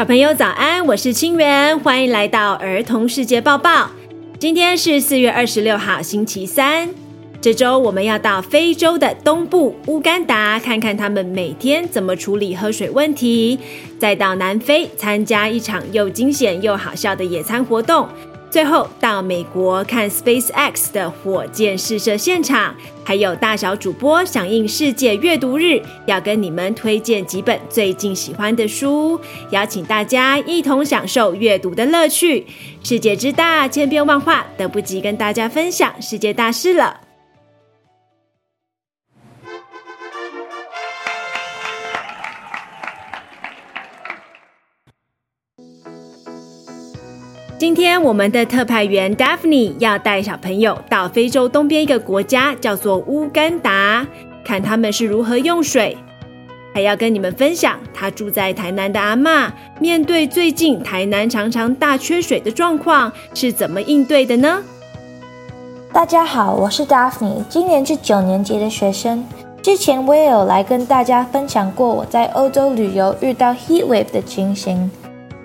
小朋友早安，我是清源，欢迎来到儿童世界报报。今天是四月二十六号，星期三。这周我们要到非洲的东部乌干达，看看他们每天怎么处理喝水问题，再到南非参加一场又惊险又好笑的野餐活动。最后到美国看 SpaceX 的火箭试射现场，还有大小主播响应世界阅读日，要跟你们推荐几本最近喜欢的书，邀请大家一同享受阅读的乐趣。世界之大，千变万化，等不及跟大家分享世界大事了。今天我们的特派员 Daphne 要带小朋友到非洲东边一个国家，叫做乌干达，看他们是如何用水，还要跟你们分享他住在台南的阿嬷，面对最近台南常常大缺水的状况是怎么应对的呢？大家好，我是 Daphne，今年是九年级的学生。之前我也有来跟大家分享过我在欧洲旅游遇到 heat wave 的情形。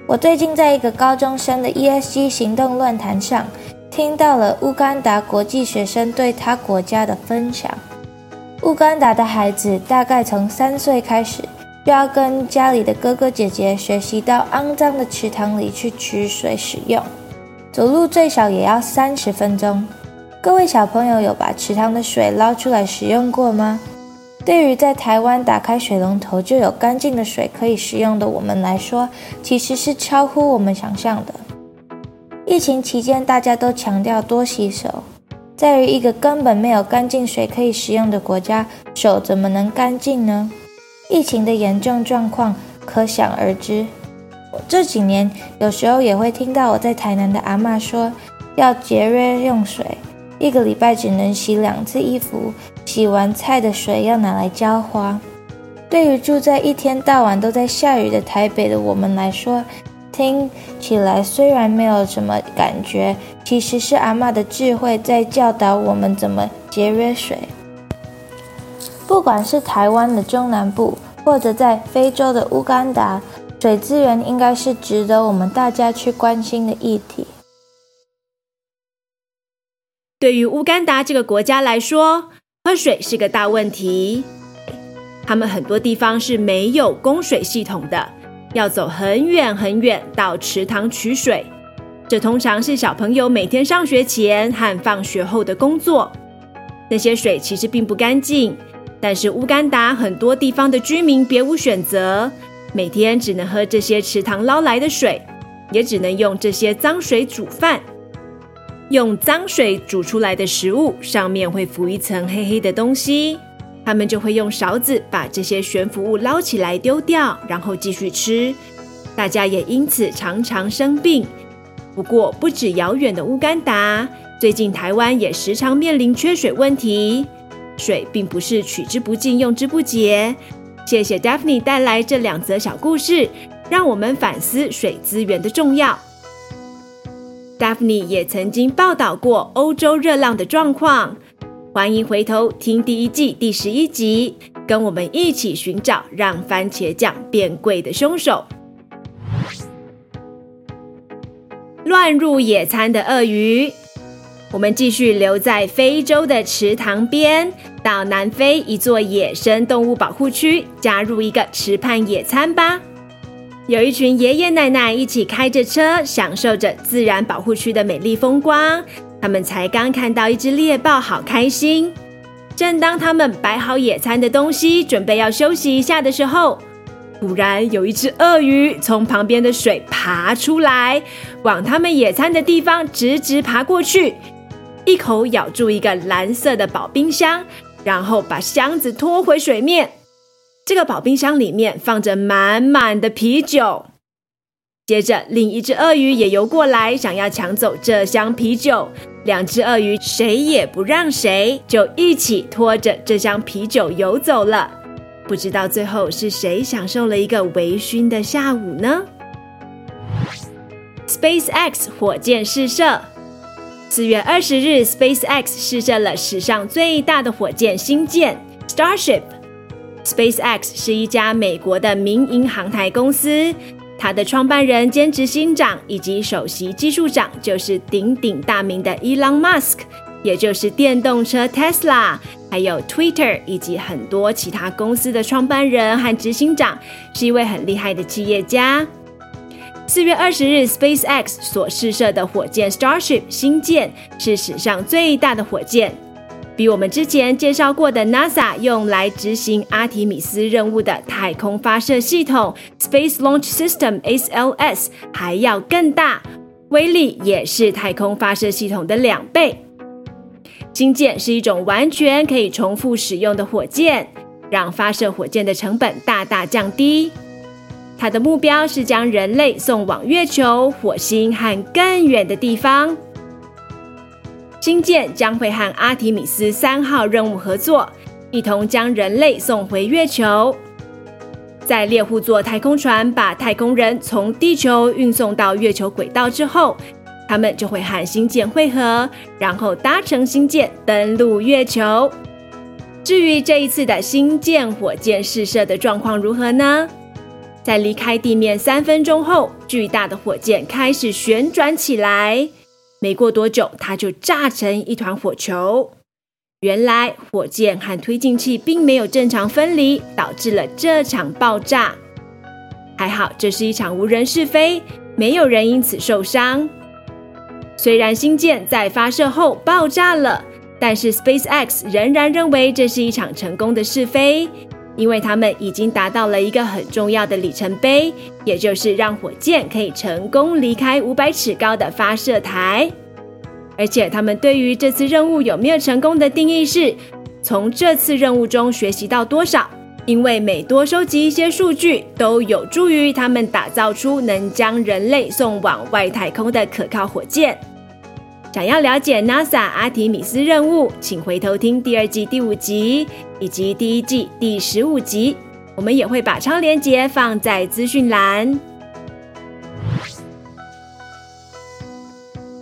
我最近在一个高中生的 ESG 行动论坛上，听到了乌干达国际学生对他国家的分享。乌干达的孩子大概从三岁开始，就要跟家里的哥哥姐姐学习到肮脏的池塘里去取水使用，走路最少也要三十分钟。各位小朋友有把池塘的水捞出来使用过吗？对于在台湾打开水龙头就有干净的水可以使用的我们来说，其实是超乎我们想象的。疫情期间，大家都强调多洗手，在于一个根本没有干净水可以使用的国家，手怎么能干净呢？疫情的严重状况可想而知。我这几年有时候也会听到我在台南的阿嬷说，要节约用水。一个礼拜只能洗两次衣服，洗完菜的水要拿来浇花。对于住在一天到晚都在下雨的台北的我们来说，听起来虽然没有什么感觉，其实是阿嬷的智慧在教导我们怎么节约水。不管是台湾的中南部，或者在非洲的乌干达，水资源应该是值得我们大家去关心的议题。对于乌干达这个国家来说，喝水是个大问题。他们很多地方是没有供水系统的，要走很远很远到池塘取水。这通常是小朋友每天上学前和放学后的工作。那些水其实并不干净，但是乌干达很多地方的居民别无选择，每天只能喝这些池塘捞来的水，也只能用这些脏水煮饭。用脏水煮出来的食物上面会浮一层黑黑的东西，他们就会用勺子把这些悬浮物捞起来丢掉，然后继续吃。大家也因此常常生病。不过，不止遥远的乌干达，最近台湾也时常面临缺水问题。水并不是取之不尽、用之不竭。谢谢 Daphne 带来这两则小故事，让我们反思水资源的重要。Daphne 也曾经报道过欧洲热浪的状况，欢迎回头听第一季第十一集，跟我们一起寻找让番茄酱变贵的凶手。乱入野餐的鳄鱼，我们继续留在非洲的池塘边，到南非一座野生动物保护区，加入一个池畔野餐吧。有一群爷爷奶奶一起开着车，享受着自然保护区的美丽风光。他们才刚看到一只猎豹，好开心。正当他们摆好野餐的东西，准备要休息一下的时候，突然有一只鳄鱼从旁边的水爬出来，往他们野餐的地方直直爬过去，一口咬住一个蓝色的保冰箱，然后把箱子拖回水面。这个保冰箱里面放着满满的啤酒。接着，另一只鳄鱼也游过来，想要抢走这箱啤酒。两只鳄鱼谁也不让谁，就一起拖着这箱啤酒游走了。不知道最后是谁享受了一个微醺的下午呢？SpaceX 火箭试射，四月二十日，SpaceX 试射了史上最大的火箭星舰 Starship。SpaceX 是一家美国的民营航太公司，它的创办人兼执行长以及首席技术长就是鼎鼎大名的 Elon Musk，也就是电动车 Tesla，还有 Twitter 以及很多其他公司的创办人和执行长，是一位很厉害的企业家。四月二十日，SpaceX 所试射的火箭 Starship 星舰是史上最大的火箭。比我们之前介绍过的 NASA 用来执行阿提米斯任务的太空发射系统 Space Launch System SLS 还要更大，威力也是太空发射系统的两倍。星舰是一种完全可以重复使用的火箭，让发射火箭的成本大大降低。它的目标是将人类送往月球、火星和更远的地方。星舰将会和阿提米斯三号任务合作，一同将人类送回月球。在猎户座太空船把太空人从地球运送到月球轨道之后，他们就会和星舰会合，然后搭乘星舰登陆月球。至于这一次的星舰火箭试射的状况如何呢？在离开地面三分钟后，巨大的火箭开始旋转起来。没过多久，它就炸成一团火球。原来火箭和推进器并没有正常分离，导致了这场爆炸。还好，这是一场无人试飞，没有人因此受伤。虽然星舰在发射后爆炸了，但是 SpaceX 仍然认为这是一场成功的试飞。因为他们已经达到了一个很重要的里程碑，也就是让火箭可以成功离开五百尺高的发射台。而且，他们对于这次任务有没有成功的定义是：从这次任务中学习到多少？因为每多收集一些数据，都有助于他们打造出能将人类送往外太空的可靠火箭。想要了解 NASA 阿提米斯任务，请回头听第二季第五集以及第一季第十五集。我们也会把超链接放在资讯栏。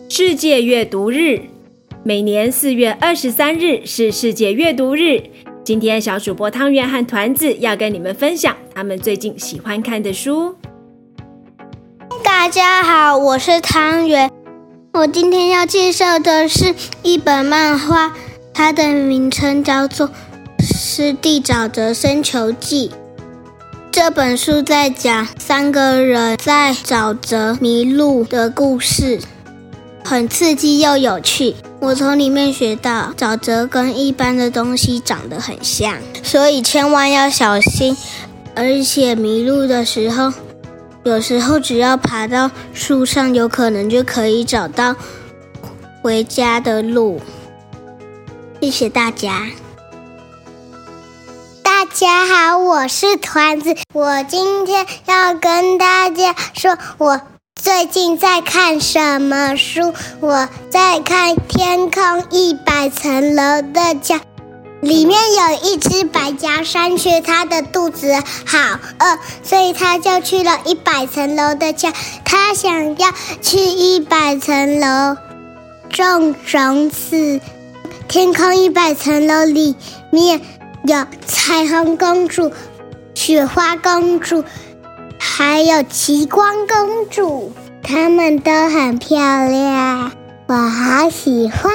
世界阅读日，每年四月二十三日是世界阅读日。今天小主播汤圆和团子要跟你们分享他们最近喜欢看的书。大家好，我是汤圆。我今天要介绍的是一本漫画，它的名称叫做《湿地沼泽深球记》。这本书在讲三个人在沼泽迷路的故事，很刺激又有趣。我从里面学到，沼泽跟一般的东西长得很像，所以千万要小心。而且迷路的时候，有时候只要爬到树上，有可能就可以找到回家的路。谢谢大家。大家好，我是团子。我今天要跟大家说，我最近在看什么书？我在看《天空一百层楼的家》。里面有一只白颊山雀，它的肚子好饿，所以它就去了一百层楼的家。它想要去一百层楼种种子。天空一百层楼里面有彩虹公主、雪花公主，还有极光公主，她们都很漂亮，我好喜欢。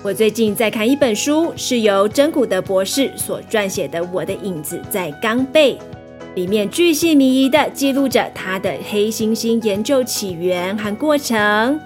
我最近在看一本书，是由珍古德博士所撰写的《我的影子在冈贝》，里面巨细靡遗地记录着他的黑猩猩研究起源和过程。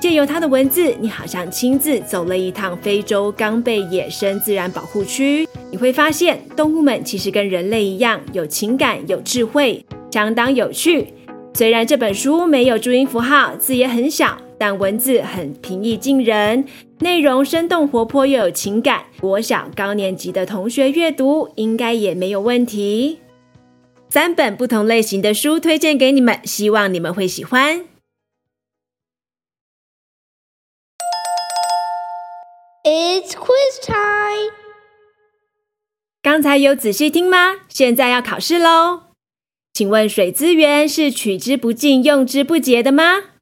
借由他的文字，你好像亲自走了一趟非洲冈贝野生自然保护区。你会发现，动物们其实跟人类一样，有情感、有智慧，相当有趣。虽然这本书没有注音符号，字也很小，但文字很平易近人。内容生动活泼又有情感，国小高年级的同学阅读应该也没有问题。三本不同类型的书推荐给你们，希望你们会喜欢。It's quiz time！刚才有仔细听吗？现在要考试喽！请问水资源是取之不尽、用之不竭的吗？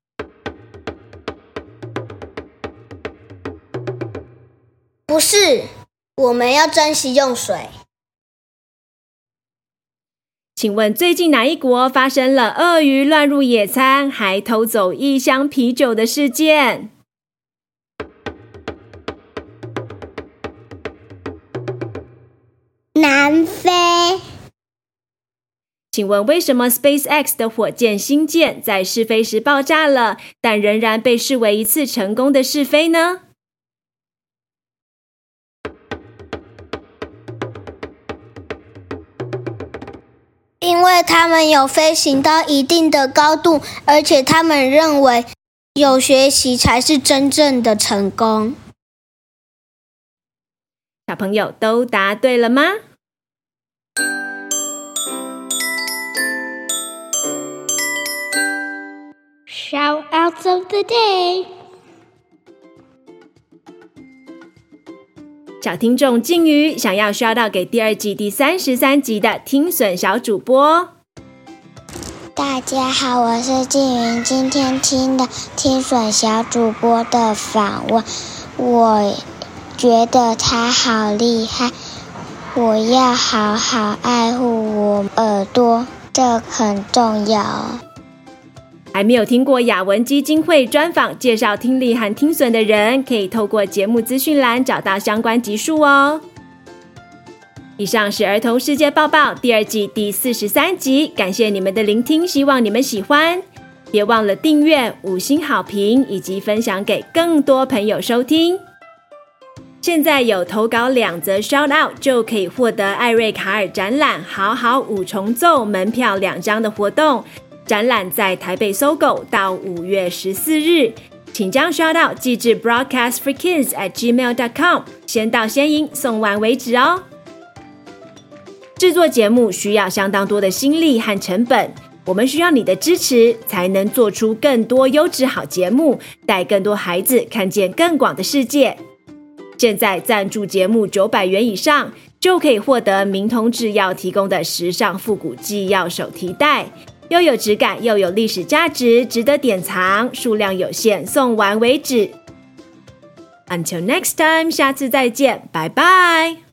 不是，我们要珍惜用水。请问最近哪一国发生了鳄鱼乱入野餐还偷走一箱啤酒的事件？南非。请问为什么 SpaceX 的火箭星舰在试飞时爆炸了，但仍然被视为一次成功的试飞呢？因为他们有飞行到一定的高度，而且他们认为有学习才是真正的成功。小朋友都答对了吗？Shoutouts of the day。小听众静瑜想要刷到给第二季第三十三集的听损小主播。大家好，我是静瑜，今天听的听损小主播的访问，我觉得他好厉害，我要好好爱护我耳朵，这很重要。还没有听过雅文基金会专访介绍听力和听损的人，可以透过节目资讯栏找到相关集数哦。以上是儿童世界报报第二季第四十三集，感谢你们的聆听，希望你们喜欢。别忘了订阅、五星好评以及分享给更多朋友收听。现在有投稿两则 shout out 就可以获得艾瑞卡尔展览好好五重奏门票两张的活动。展览在台北搜狗到五月十四日，请将 shout out 寄至 broadcast for kids at gmail dot com，先到先赢，送完为止哦。制作节目需要相当多的心力和成本，我们需要你的支持，才能做出更多优质好节目，带更多孩子看见更广的世界。现在赞助节目九百元以上，就可以获得明通制药提供的时尚复古纪要手提袋。又有质感，又有历史价值，值得典藏。数量有限，送完为止。Until next time，下次再见，拜拜。